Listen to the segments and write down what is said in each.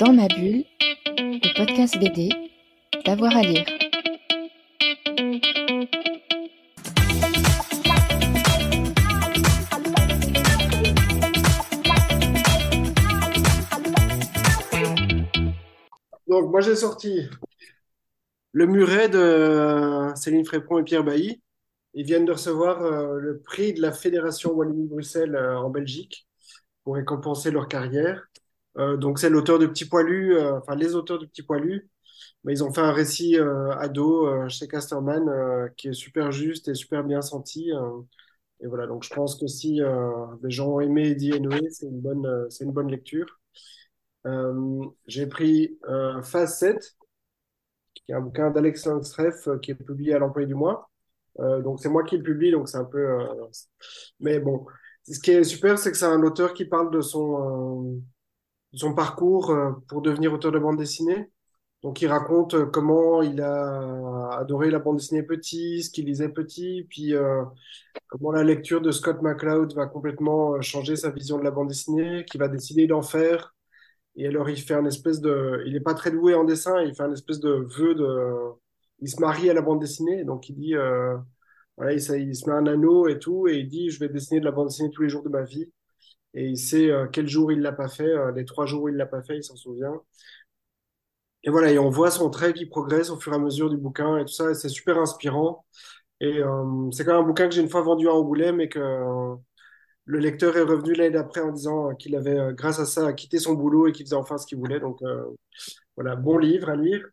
Dans ma bulle, le podcast BD, d'avoir à lire. Donc, moi, j'ai sorti Le Muret de Céline Frépon et Pierre Bailly. Ils viennent de recevoir euh, le prix de la Fédération Wallonie-Bruxelles euh, en Belgique pour récompenser leur carrière. Euh, donc, c'est l'auteur de Petit Poilu, euh, enfin, les auteurs de Petit Poilu. Mais ils ont fait un récit euh, ado chez Casterman qui est super juste et super bien senti. et voilà, donc je pense que si des gens ont aimé Eddie Noé, c'est une bonne, c'est une bonne lecture. J'ai pris Phase 7, qui est un bouquin d'Alex Langstreff qui est publié à l'Employé du mois. Euh, donc c'est moi qui le publie, donc c'est un peu... euh, mais bon, ce qui est super, c'est que c'est un auteur qui parle de son, son parcours euh, pour devenir auteur de bande dessinée. Donc il raconte euh, comment il a adoré la bande dessinée petit, ce qu'il lisait petit, puis euh, comment la lecture de Scott McCloud va complètement changer sa vision de la bande dessinée, qu'il va décider d'en faire. Et alors, il fait un espèce de. Il n'est pas très doué en dessin, il fait un espèce de vœu de. Il se marie à la bande dessinée, donc il dit. il se met un anneau et tout, et il dit Je vais dessiner de la bande dessinée tous les jours de ma vie. Et il sait euh, quel jour il l'a pas fait, euh, les trois jours où il l'a pas fait, il s'en souvient. Et voilà, et on voit son trait qui progresse au fur et à mesure du bouquin et tout ça, et c'est super inspirant. Et euh, c'est quand même un bouquin que j'ai une fois vendu à Angoulême et que euh, le lecteur est revenu l'année d'après en disant qu'il avait, grâce à ça, quitté son boulot et qu'il faisait enfin ce qu'il voulait. Donc voilà, bon livre à lire.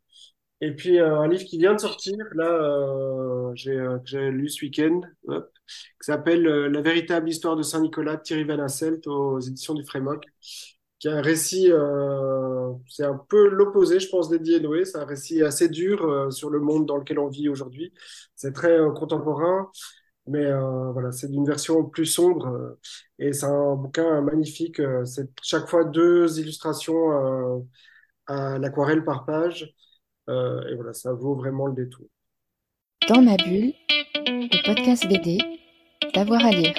Et puis un livre qui vient de sortir, là, j'ai que j'ai lu ce week-end, qui s'appelle euh, La véritable histoire de Saint-Nicolas de Thierry Van Asselt aux éditions du Frémok, qui est un récit, euh, c'est un peu l'opposé, je pense, d'Eddie Noé. C'est un récit assez dur euh, sur le monde dans lequel on vit aujourd'hui. C'est très contemporain, mais voilà, c'est d'une version plus sombre. et c'est un bouquin magnifique. c'est chaque fois deux illustrations à l'aquarelle par page. Et voilà, ça vaut vraiment le détour. Dans ma bulle, le podcast BD, d'avoir à lire.